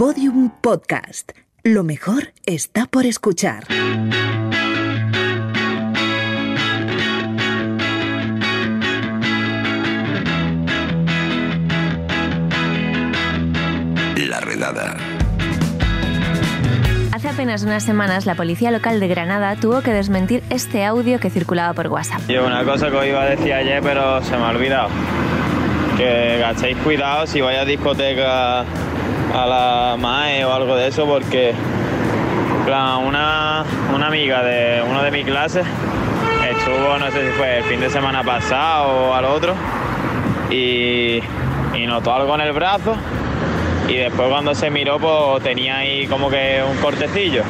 Podium Podcast. Lo mejor está por escuchar. La redada. Hace apenas unas semanas, la policía local de Granada tuvo que desmentir este audio que circulaba por WhatsApp. Yo una cosa que os iba a decir ayer, pero se me ha olvidado. Que gastéis cuidado si vais a discoteca a la MAE o algo de eso, porque una, una amiga de uno de mis clases estuvo, no sé si fue el fin de semana pasado o al otro, y, y notó algo en el brazo. Y después cuando se miró, pues tenía ahí como que un cortecillo.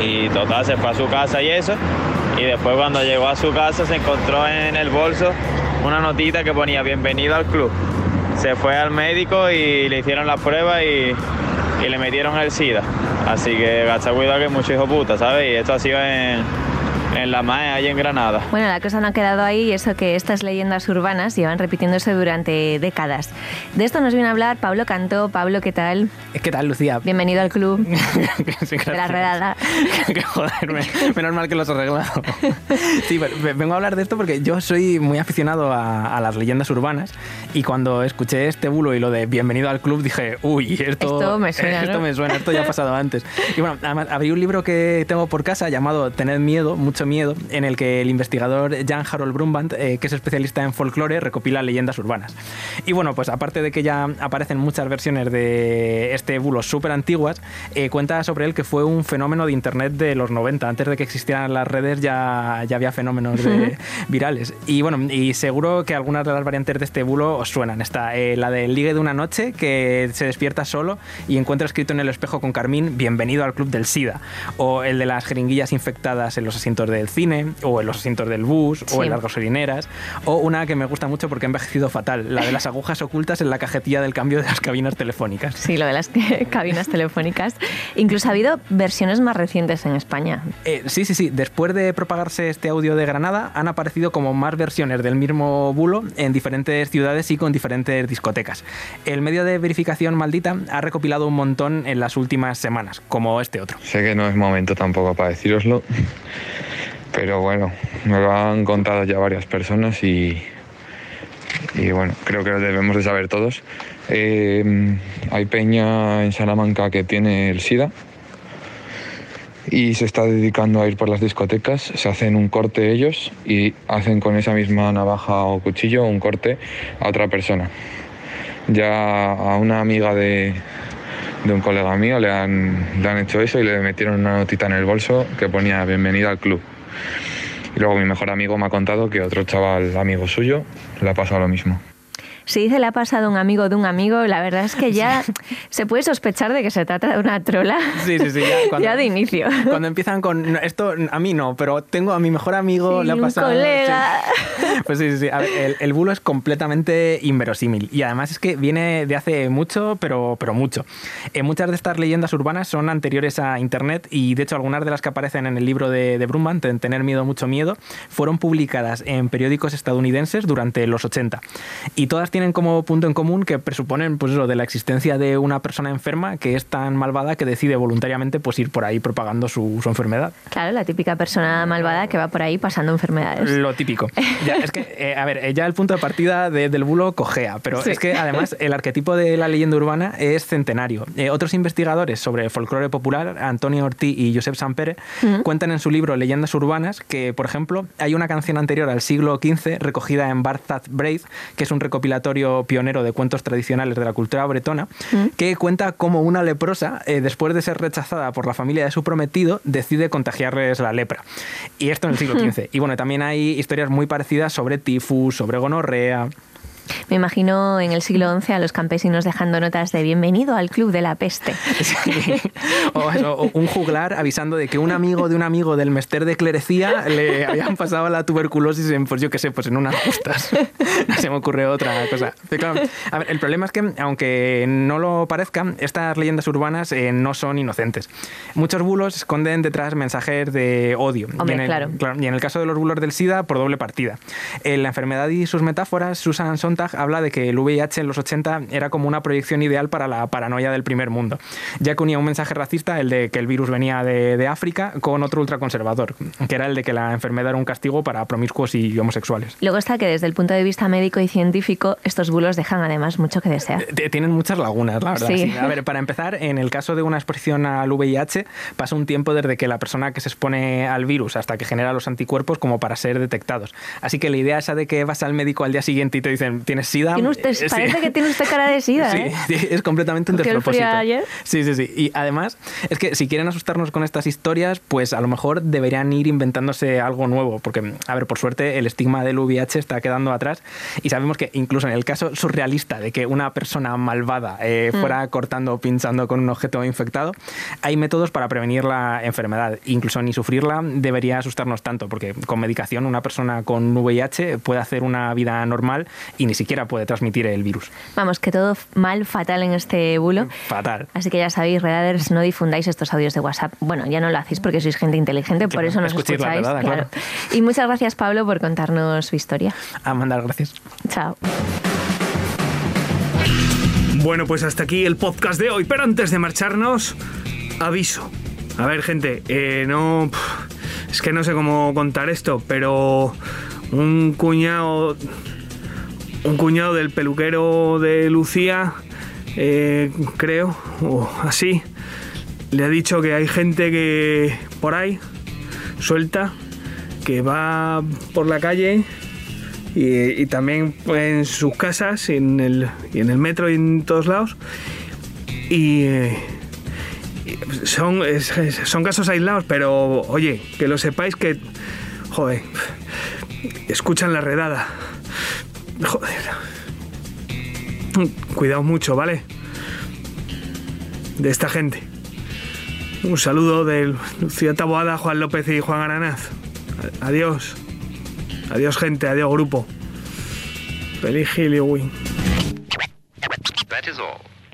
Y total, se fue a su casa y eso. Y después cuando llegó a su casa se encontró en el bolso una notita que ponía bienvenido al club. Se fue al médico y le hicieron las pruebas y, y le metieron el SIDA. Así que gasta cuidado que es mucho hijo puta, ¿sabes? Y esto ha sido en, en la MAE, ahí en Granada. Bueno, la cosa no ha quedado ahí y eso que estas leyendas urbanas llevan repitiéndose durante décadas. De esto nos viene a hablar Pablo Cantó. Pablo, ¿qué tal? ¿Qué tal, Lucía? Bienvenido al club Sí, de la redada. que joder, me- menos mal que lo has arreglado. Sí, vengo a hablar de esto porque yo soy muy aficionado a, a las leyendas urbanas y cuando escuché este bulo y lo de bienvenido al club dije, uy, esto, Esto me suena, esto ¿no? me suena, esto ya ha pasado antes. Y bueno, además abrí un libro que tengo por casa llamado Tened miedo, mucho miedo, en el que el investigador Jan Harold Brumband, eh, que es especialista en folclore, recopila leyendas urbanas. Y bueno, pues aparte de que ya aparecen muchas versiones de este bulo súper antiguas, eh, cuenta sobre él que fue un fenómeno de internet de los 90. Antes de que existieran las redes ya, ya había fenómenos de- virales. Y bueno, y seguro que algunas de las variantes de este bulo os suenan. Está eh, la del ligue de una noche que se despierta solo y encuentra escrito en el espejo con Carmín, bienvenido al club del SIDA. O el de las jeringuillas infectadas en los asientos del cine, o en los asientos del bus, o Sí. en las gasolineras. O una que me gusta mucho porque ha envejecido fatal, la de las agujas ocultas en la cajetilla del cambio de las cabinas telefónicas. Sí, lo de las cabinas telefónicas. Incluso ha habido versiones más recientes en España. Eh, sí, sí, sí. Después de propagarse este audio de Granada, han aparecido como más versiones del mismo bulo en diferentes ciudades y con diferentes discotecas. El medio de verificación maldita ha recopilado un montón en las últimas semanas, como este otro. Sé que no es momento tampoco para decíroslo, pero bueno, me lo han contado ya varias personas y, y bueno, creo que lo debemos de saber todos. Eh, hay peña en Salamanca que tiene el SIDA y se está dedicando a ir por las discotecas, se hacen un corte ellos y hacen con esa misma navaja o cuchillo un corte a otra persona. Ya a una amiga de, de un colega mío le han, le han hecho eso y le metieron una notita en el bolso que ponía bienvenida al club. Y luego mi mejor amigo me ha contado que otro chaval amigo suyo le ha pasado lo mismo. Si dice le ha pasado a un amigo de un amigo, la verdad es que ya se puede sospechar de que se trata de una trola. Sí, sí, sí. Ya, cuando, Ya de inicio. Cuando empiezan con "No, esto a mí no, pero tengo a mi mejor amigo, Sí, le ha un colega. sí. Pues sí, sí, sí. A ver, el, el bulo es completamente inverosímil y además es que viene de hace mucho, pero, pero mucho. Eh, muchas de estas leyendas urbanas son anteriores a Internet y de hecho algunas de las que aparecen en el libro de, de Brumman, en Tener miedo, mucho miedo, fueron publicadas en periódicos estadounidenses durante los 80. Y todas tienen como punto en común que presuponen pues eso, de la existencia de una persona enferma que es tan malvada que decide voluntariamente pues ir por ahí propagando su, su enfermedad. Claro, la típica persona malvada que va por ahí pasando enfermedades. Lo típico. Ya, es que, eh, a ver, eh, ya el punto de partida de- del bulo cojea, pero Sí. es que además el arquetipo de la leyenda urbana es centenario. Eh, otros investigadores sobre folclore popular, Antonio Ortiz y Josep Sampere, cuentan en su libro Leyendas Urbanas que, por ejemplo, hay una canción anterior al siglo XV recogida en Barzat Braith, que es un recopilatorio pionero de cuentos tradicionales de la cultura bretona, que cuenta cómo una leprosa, eh, después de ser rechazada por la familia de su prometido, decide contagiarles la lepra. Y esto en el siglo XV. Y bueno, también hay historias muy parecidas sobre tifus, sobre gonorrea. Me imagino en el siglo XI a los campesinos dejando notas de bienvenido al club de la peste. o, eso, o un juglar avisando de que un amigo de un amigo del mester de clerecía le habían pasado la tuberculosis en, pues yo qué sé, pues en unas justas. No se me ocurre otra cosa. Claro, a ver, el problema es que, aunque no lo parezca, estas leyendas urbanas eh, no son inocentes. Muchos bulos esconden detrás mensajes de odio. Hombre, y en el, claro. Y en el caso de los bulos del SIDA, por doble partida. Eh, la enfermedad y sus metáforas, Susan Sontag Sontag habla de que el VIH en los 80 era como una proyección ideal para la paranoia del primer mundo, ya que unía un mensaje racista, el de que el virus venía de, de África, con otro ultraconservador, que era el de que la enfermedad era un castigo para promiscuos y homosexuales. Luego está que desde el punto de vista médico y científico, estos bulos dejan además mucho que desear. Eh, Tienen muchas lagunas, la verdad. Sí. sí. A ver, para empezar, en el caso de una exposición al VIH, pasa un tiempo desde que la persona que se expone al virus hasta que genera los anticuerpos como para ser detectados. Así que la idea esa de que vas al médico al día siguiente y te dicen, ¿tienes SIDA? Tiene usted- Eh, sí. parece que tiene usted cara de sida, Sí, ¿eh? sí, es completamente un ¿Cogió el despropósito. ayer? Sí, sí, sí. Y además, es que si quieren asustarnos con estas historias, pues a lo mejor deberían ir inventándose algo nuevo. Porque, a ver, por suerte, el estigma del VIH está quedando atrás. Y sabemos que incluso en el caso surrealista de que una persona malvada eh, Mm. fuera cortando o pinchando con un objeto infectado, hay métodos para prevenir la enfermedad. Incluso ni sufrirla debería asustarnos tanto, porque con medicación una persona con VIH puede hacer una vida normal y ni siquiera puede transmitir el virus. Vamos, que todo mal, fatal en este bulo. Fatal. Así que ya sabéis, redaders, no difundáis estos audios de WhatsApp. Bueno, ya no lo hacéis porque sois gente inteligente, por eso nos escuchéis la escucháis. redada, claro. claro. Y muchas gracias, Pablo, por contarnos su historia. A mandar gracias. Chao. Bueno, pues hasta aquí el podcast de hoy. Pero antes de marcharnos, aviso. A ver, gente, eh, no. Es que no sé cómo contar esto, pero un cuñado. Un cuñado del peluquero de Lucía, eh, creo, o así, le ha dicho que hay gente que por ahí, suelta, que va por la calle y, también en sus casas, en el, y en el metro y en todos lados. Y, eh, son, son casos aislados, pero oye, que lo sepáis que, joder, escuchan la redada. Joder. Cuidado mucho, ¿vale? De esta gente. Un saludo del Lucía Taboada, Juan López y Juan Aranaz. Adiós. Adiós gente, adiós grupo. Feliz Halloween.